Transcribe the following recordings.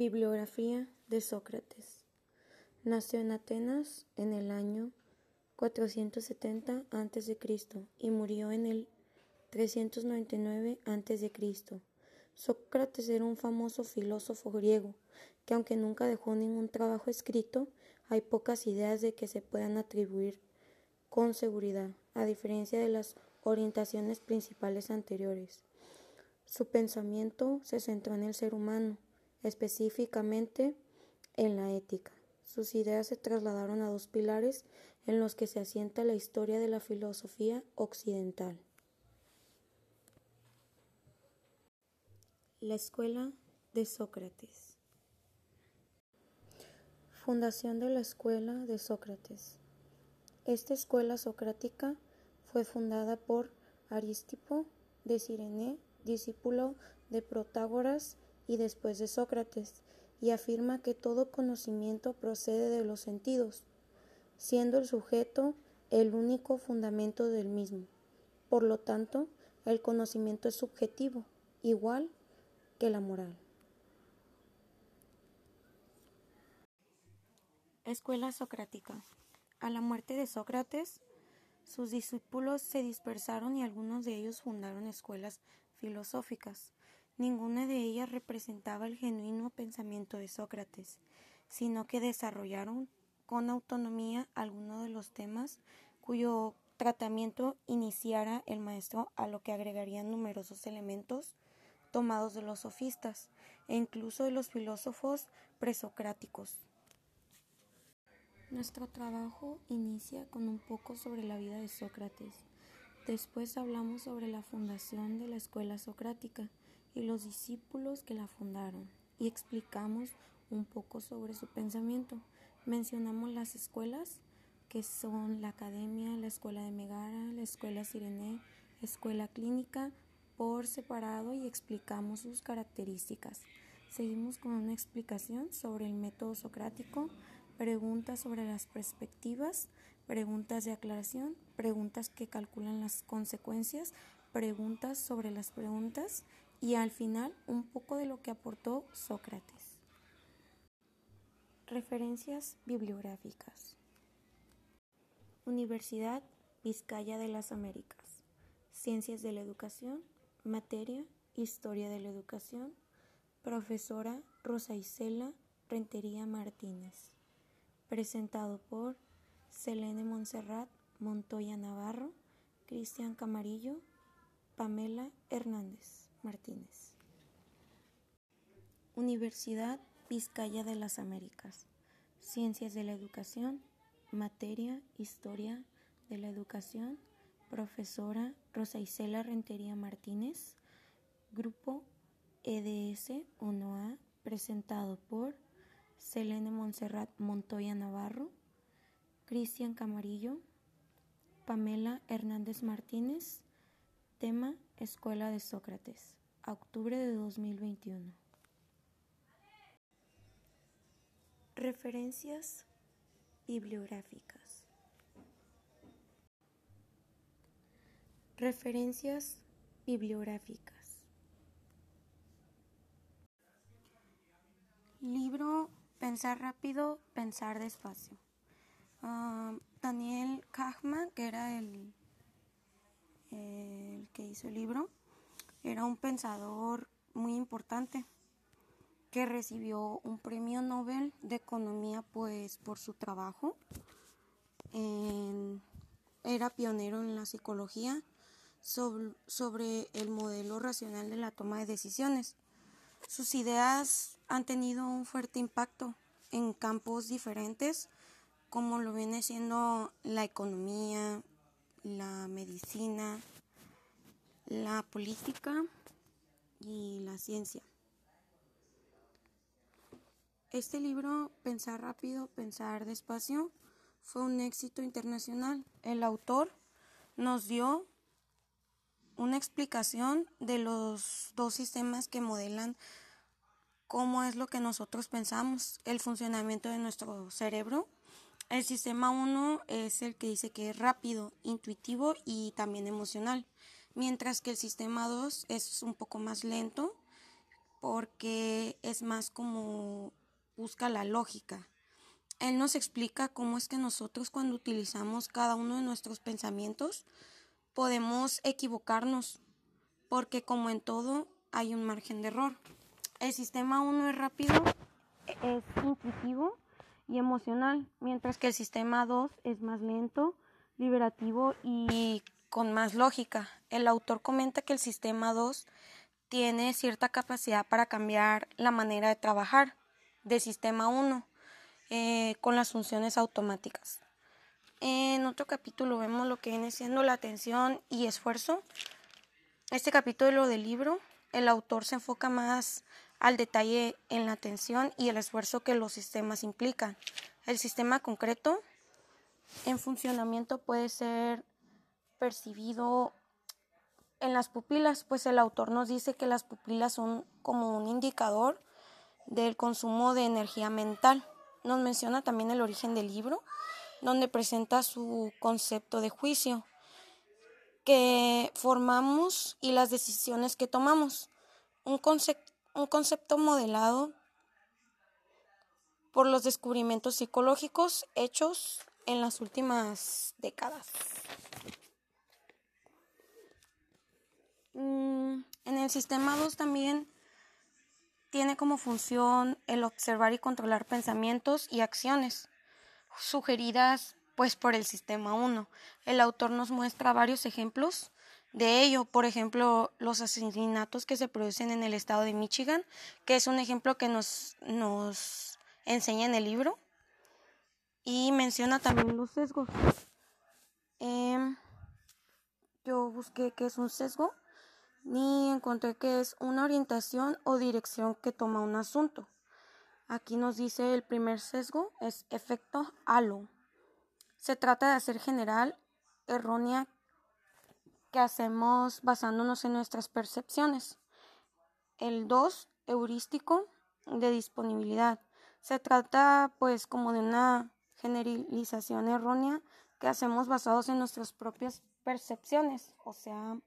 Bibliografía de Sócrates. Nació en Atenas en el año 470 a.C. y murió en el 399 a.C. Sócrates era un famoso filósofo griego que aunque nunca dejó ningún trabajo escrito, hay pocas ideas de que se puedan atribuir con seguridad, a diferencia de las orientaciones principales anteriores. Su pensamiento se centró en el ser humano, específicamente en la ética. Sus ideas se trasladaron a dos pilares en los que se asienta la historia de la filosofía occidental. La Escuela de Sócrates. Fundación de la Escuela de Sócrates. Esta escuela socrática fue fundada por Aristipo de Cirene, discípulo de Protágoras y después de Sócrates, y afirma que todo conocimiento procede de los sentidos, siendo el sujeto el único fundamento del mismo. Por lo tanto, el conocimiento es subjetivo, igual que la moral. Escuela Socrática. A la muerte de Sócrates, sus discípulos se dispersaron y algunos de ellos fundaron escuelas filosóficas. Ninguna de ellas representaba el genuino pensamiento de Sócrates, sino que desarrollaron con autonomía algunos de los temas cuyo tratamiento iniciara el maestro, a lo que agregarían numerosos elementos tomados de los sofistas e incluso de los filósofos presocráticos. Nuestro trabajo inicia con un poco sobre la vida de Sócrates. Después hablamos sobre la fundación de la escuela socrática y los discípulos que la fundaron y explicamos un poco sobre su pensamiento. Mencionamos las escuelas que son la academia, la escuela de Megara, la escuela Sirene, escuela clínica por separado y explicamos sus características. Seguimos con una explicación sobre el método socrático preguntas sobre las perspectivas, preguntas de aclaración, preguntas que calculan las consecuencias, preguntas sobre las preguntas y al final un poco de lo que aportó Sócrates. Referencias bibliográficas. Universidad Vizcaya de las Américas. Ciencias de la Educación. Materia Historia de la Educación. Profesora Rosa Isela Rentería Martínez presentado por Selene Montserrat Montoya Navarro, Cristian Camarillo, Pamela Hernández Martínez. Universidad Vizcaya de las Américas. Ciencias de la Educación, Materia Historia de la Educación, profesora Rosa Isela Rentería Martínez, Grupo EDS 1A, presentado por Selene Montserrat Montoya Navarro, Cristian Camarillo, Pamela Hernández Martínez, tema Escuela de Sócrates, octubre de 2021. Referencias bibliográficas. Referencias bibliográficas. Libro Pensar rápido, pensar despacio. Ah, Daniel Kahneman, que era el, el que hizo el libro, era un pensador muy importante que recibió un premio Nobel de Economía pues por su trabajo. era pionero en la psicología sobre el modelo racional de la toma de decisiones. Sus ideas han tenido un fuerte impacto en campos diferentes, como lo viene siendo la economía, la medicina, la política y la ciencia. Este libro, Pensar rápido, pensar despacio, fue un éxito internacional. El autor nos dio una explicación de los dos sistemas que modelan cómo es lo que nosotros pensamos, el funcionamiento de nuestro cerebro. El sistema 1 es el que dice que es rápido, intuitivo y también emocional, mientras que el sistema 2 es un poco más lento, porque es más como busca la lógica. Él nos explica cómo es que nosotros cuando utilizamos cada uno de nuestros pensamientos podemos equivocarnos, porque como en todo hay un margen de error. El sistema 1 es rápido, es intuitivo y emocional, mientras que el sistema 2 es más lento, liberativo y con más lógica. El autor comenta que el sistema 2 tiene cierta capacidad para cambiar la manera de trabajar del sistema 1 eh, con las funciones automáticas. En otro capítulo vemos lo que viene siendo la atención y esfuerzo. Este capítulo del libro, el autor se enfoca más al detalle en la atención y el esfuerzo que los sistemas implican. El sistema concreto en funcionamiento puede ser percibido en las pupilas, pues el autor nos dice que las pupilas son como un indicador del consumo de energía mental. Nos menciona también el origen del libro, donde presenta su concepto de juicio que formamos y las decisiones que tomamos. Un, concepto un concepto modelado por los descubrimientos psicológicos hechos en las últimas décadas. Mm, en el sistema 2 también tiene como función el observar y controlar pensamientos y acciones sugeridas pues por el sistema 1. El autor nos muestra varios ejemplos de ello, por ejemplo, los asesinatos que se producen en el estado de Michigan, que es un ejemplo que nos, nos enseña en el libro, y menciona también los sesgos. Em, yo busqué qué es un sesgo y encontré que es una orientación o dirección que toma un asunto. Aquí nos dice el primer sesgo es efecto halo. Se trata de hacer general, errónea que hacemos basándonos en nuestras percepciones. El 2, heurístico de disponibilidad. Se trata pues como de una generalización errónea que hacemos basados en nuestras propias percepciones, o sea,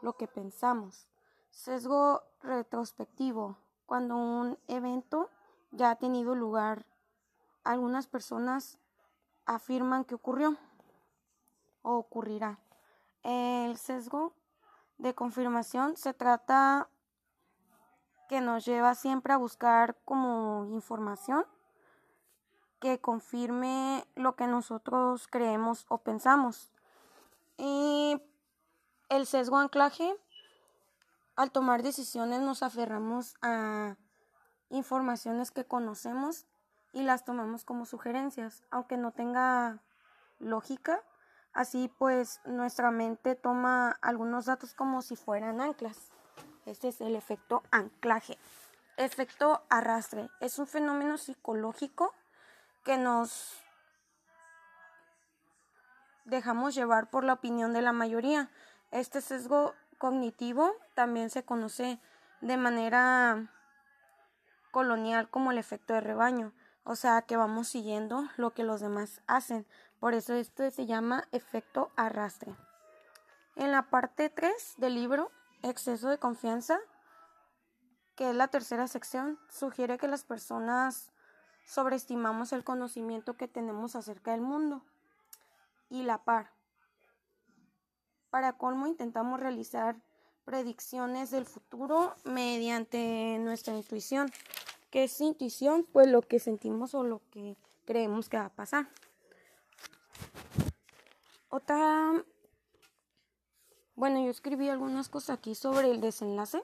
lo que pensamos. Sesgo retrospectivo, cuando un evento ya ha tenido lugar, algunas personas afirman que ocurrió o ocurrirá. El sesgo de confirmación se trata que nos lleva siempre a buscar como información que confirme lo que nosotros creemos o pensamos. Y el sesgo anclaje, al tomar decisiones nos aferramos a informaciones que conocemos y las tomamos como sugerencias, aunque no tenga lógica Así pues, nuestra mente toma algunos datos como si fueran anclas. Este es el efecto anclaje. Efecto arrastre. Es un fenómeno psicológico que nos dejamos llevar por la opinión de la mayoría. Este sesgo cognitivo también se conoce de manera colonial como el efecto de rebaño, o sea que vamos siguiendo lo que los demás hacen. Por eso esto se llama efecto arrastre. En la parte 3 del libro, exceso de confianza, que es la tercera sección, sugiere que las personas sobreestimamos el conocimiento que tenemos acerca del mundo y la par. Para colmo intentamos realizar predicciones del futuro mediante nuestra intuición. ¿Qué es intuición? Pues lo que sentimos o lo que creemos que va a pasar. Otra, bueno, yo escribí algunas cosas aquí sobre el desenlace,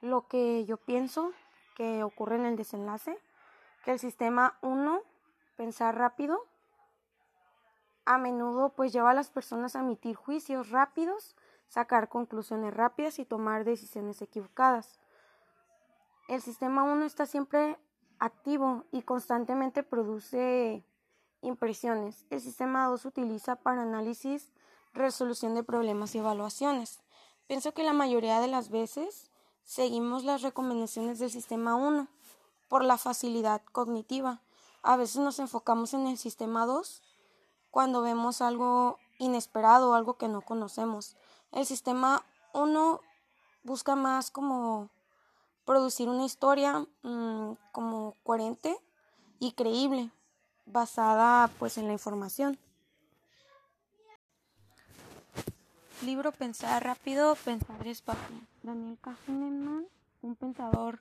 lo que yo pienso que ocurre en el desenlace, que el sistema 1, pensar rápido, a menudo pues lleva a las personas a emitir juicios rápidos, sacar conclusiones rápidas y tomar decisiones equivocadas. El sistema 1 está siempre activo y constantemente produce Impresiones. El sistema 2 se utiliza para análisis, resolución de problemas y evaluaciones. Pienso que la mayoría de las veces seguimos las recomendaciones del sistema 1 por la facilidad cognitiva. A veces nos enfocamos en el sistema 2 cuando vemos algo inesperado algo que no conocemos. El sistema 1 busca más como producir una historia mm, como coherente y creíble, basada pues en la información. Libro Pensar rápido, pensar despacio. Daniel Kahneman, un pensador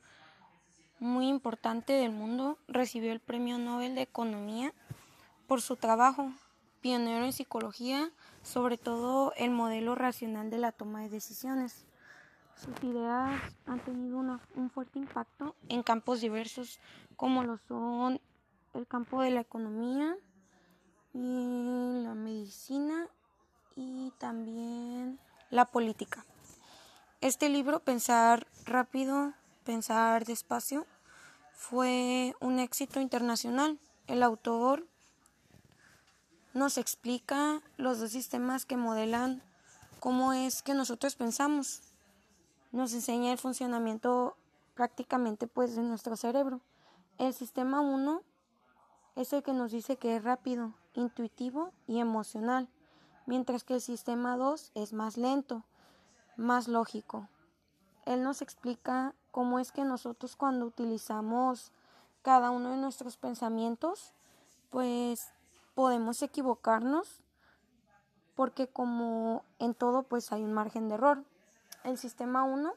muy importante del mundo, recibió el Premio Nobel de Economía por su trabajo, pionero en psicología, sobre todo el modelo racional de la toma de decisiones. Sus ideas han tenido un fuerte impacto en campos diversos como lo son el campo de la economía y la medicina y también la política. Este libro, Pensar rápido, pensar despacio, fue un éxito internacional. El autor nos explica los dos sistemas que modelan cómo es que nosotros pensamos. Nos enseña el funcionamiento prácticamente pues de nuestro cerebro. El sistema 1 es el que nos dice que es rápido, intuitivo y emocional, mientras que el sistema 2 es más lento, más lógico. Él nos explica cómo es que nosotros cuando utilizamos cada uno de nuestros pensamientos, pues podemos equivocarnos porque como en todo pues hay un margen de error. El sistema 1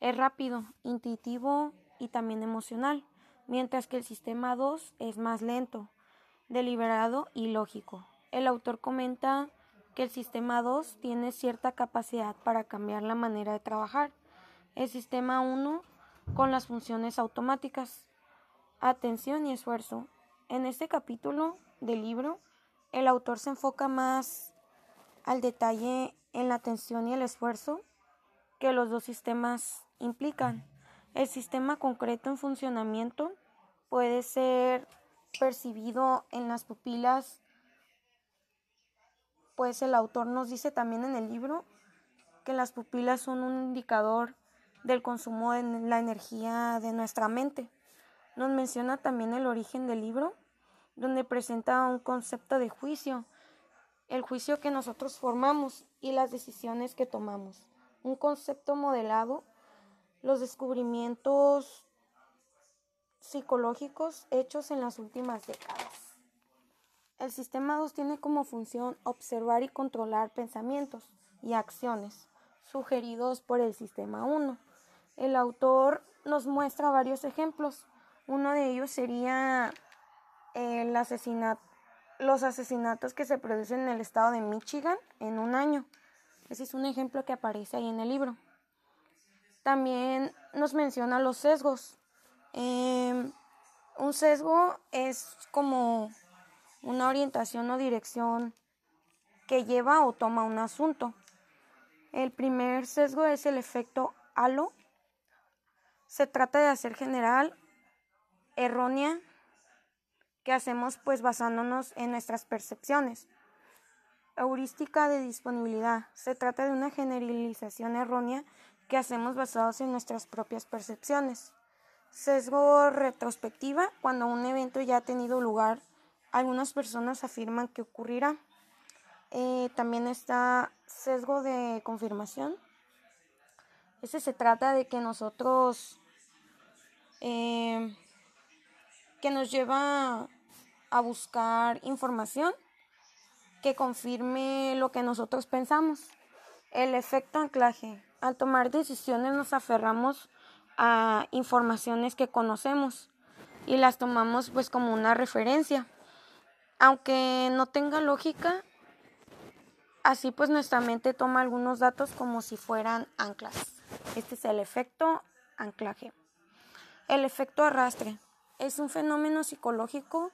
es rápido, intuitivo y también emocional, mientras que el sistema 2 es más lento, deliberado y lógico. El autor comenta que el sistema 2 tiene cierta capacidad para cambiar la manera de trabajar. El sistema 1 con las funciones automáticas, atención y esfuerzo. En este capítulo del libro, el autor se enfoca más al detalle en la atención y el esfuerzo que los dos sistemas implican. El sistema concreto en funcionamiento puede ser percibido en las pupilas pues el autor nos dice también en el libro que las pupilas son un indicador del consumo de la energía de nuestra mente. Nos menciona también el origen del libro, donde presenta un concepto de juicio, el juicio que nosotros formamos y las decisiones que tomamos. Un concepto modelado, los descubrimientos psicológicos hechos en las últimas décadas. El sistema 2 tiene como función observar y controlar pensamientos y acciones sugeridos por el sistema 1. El autor nos muestra varios ejemplos. Uno de ellos sería el los asesinatos que se producen en el estado de Michigan en un año. Ese es un ejemplo que aparece ahí en el libro. También nos menciona los sesgos. Em, un sesgo es como una orientación o dirección que lleva o toma un asunto. El primer sesgo es el efecto halo. Se trata de hacer general errónea que hacemos pues basándonos en nuestras percepciones. Heurística de disponibilidad. Se trata de una generalización errónea que hacemos basados en nuestras propias percepciones. Sesgo retrospectiva, cuando un evento ya ha tenido lugar algunas personas afirman que ocurrirá. Eh, también está sesgo de confirmación. Ese se trata de que nosotros, eh, que nos lleva a buscar información que confirme lo que nosotros pensamos. El efecto anclaje. Al tomar decisiones nos aferramos a informaciones que conocemos y las tomamos pues como una referencia aunque no tenga lógica, así pues nuestra mente toma algunos datos como si fueran anclas. Este es el efecto anclaje. El efecto arrastre es un fenómeno psicológico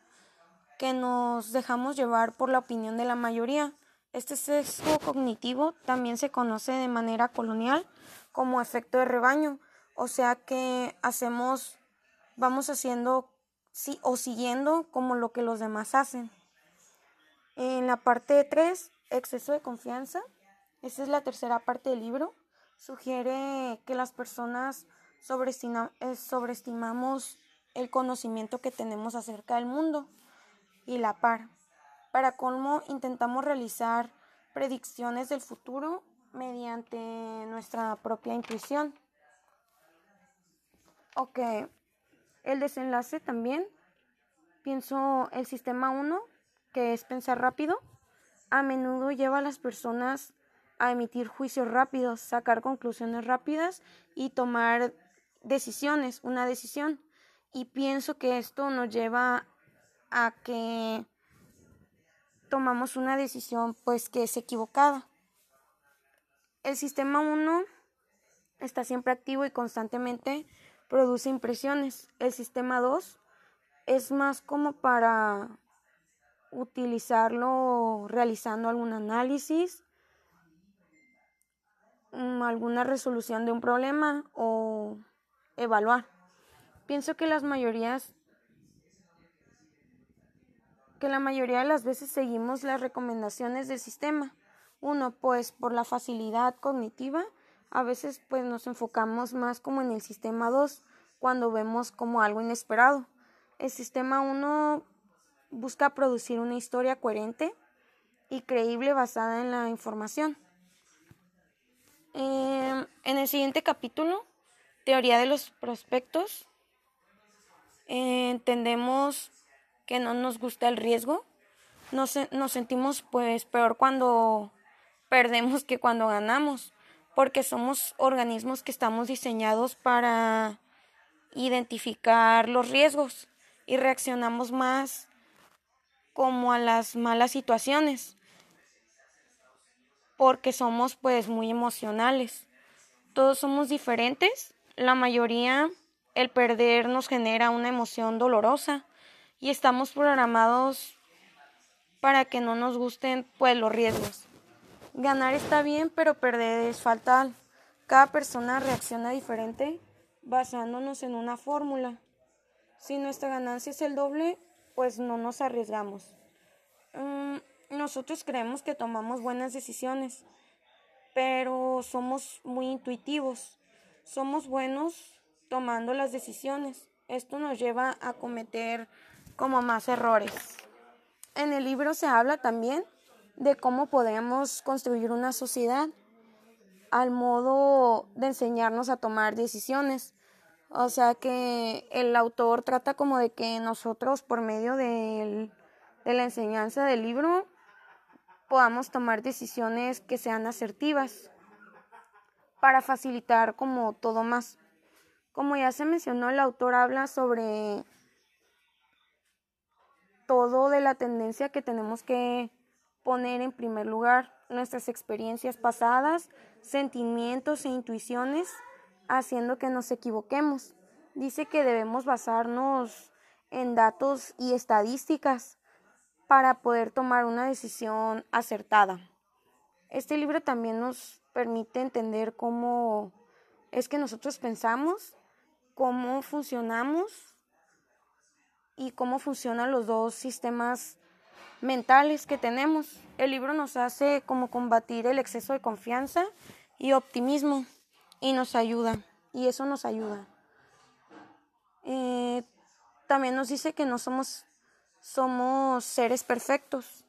que nos dejamos llevar por la opinión de la mayoría. Este sesgo cognitivo también se conoce de manera colonial como efecto de rebaño, o sea que hacemos, vamos haciendo sí, o siguiendo como lo que los demás hacen. En la parte 3, exceso de confianza, esa es la tercera parte del libro, sugiere que las personas eh, sobreestimamos el conocimiento que tenemos acerca del mundo y la par. Para colmo, intentamos realizar predicciones del futuro mediante nuestra propia intuición. Ok, el desenlace también. Pienso el sistema 1, que es pensar rápido, a menudo lleva a las personas a emitir juicios rápidos, sacar conclusiones rápidas y tomar decisiones, una decisión. Y pienso que esto nos lleva a que tomamos una decisión pues que es equivocada. El sistema 1 está siempre activo y constantemente produce impresiones. El sistema 2 es más como para utilizarlo realizando algún análisis, mm, alguna resolución de un problema o evaluar. Pienso que las mayorías que la mayoría de las veces seguimos las recomendaciones del sistema. Uno, pues por la facilidad cognitiva, a veces pues nos enfocamos más como en el sistema 2 cuando vemos como algo inesperado. El sistema 1 busca producir una historia coherente y creíble basada en la información. Em, en el siguiente capítulo, teoría de los prospectos, entendemos que no nos gusta el riesgo. Nos, nos sentimos pues peor cuando perdemos que cuando ganamos, porque somos organismos que estamos diseñados para identificar los riesgos y reaccionamos más como a las malas situaciones, porque somos pues muy emocionales. Todos somos diferentes, la mayoría el perder nos genera una emoción dolorosa y estamos programados para que no nos gusten pues los riesgos. Ganar está bien, pero perder es fatal. Cada persona reacciona diferente basándonos en una fórmula. Si nuestra ganancia es el doble, pues no nos arriesgamos. Mm, nosotros creemos que tomamos buenas decisiones, pero somos muy intuitivos. Somos buenos tomando las decisiones. Esto nos lleva a cometer como más errores. En el libro se habla también de cómo podemos construir una sociedad al modo de enseñarnos a tomar decisiones. O sea que el autor trata como de que nosotros por medio de, de la enseñanza del libro podamos tomar decisiones que sean asertivas para facilitar como todo más. Como ya se mencionó, el autor habla sobre todo de la tendencia que tenemos que poner en primer lugar nuestras experiencias pasadas, sentimientos e intuiciones, haciendo que nos equivoquemos. Dice que debemos basarnos en datos y estadísticas para poder tomar una decisión acertada. Este libro también nos permite entender cómo es que nosotros pensamos, cómo funcionamos y cómo funcionan los dos sistemas mentales que tenemos. El libro nos hace como combatir el exceso de confianza y optimismo y nos ayuda, y eso nos ayuda. Eh, también nos dice que no somos, somos seres perfectos,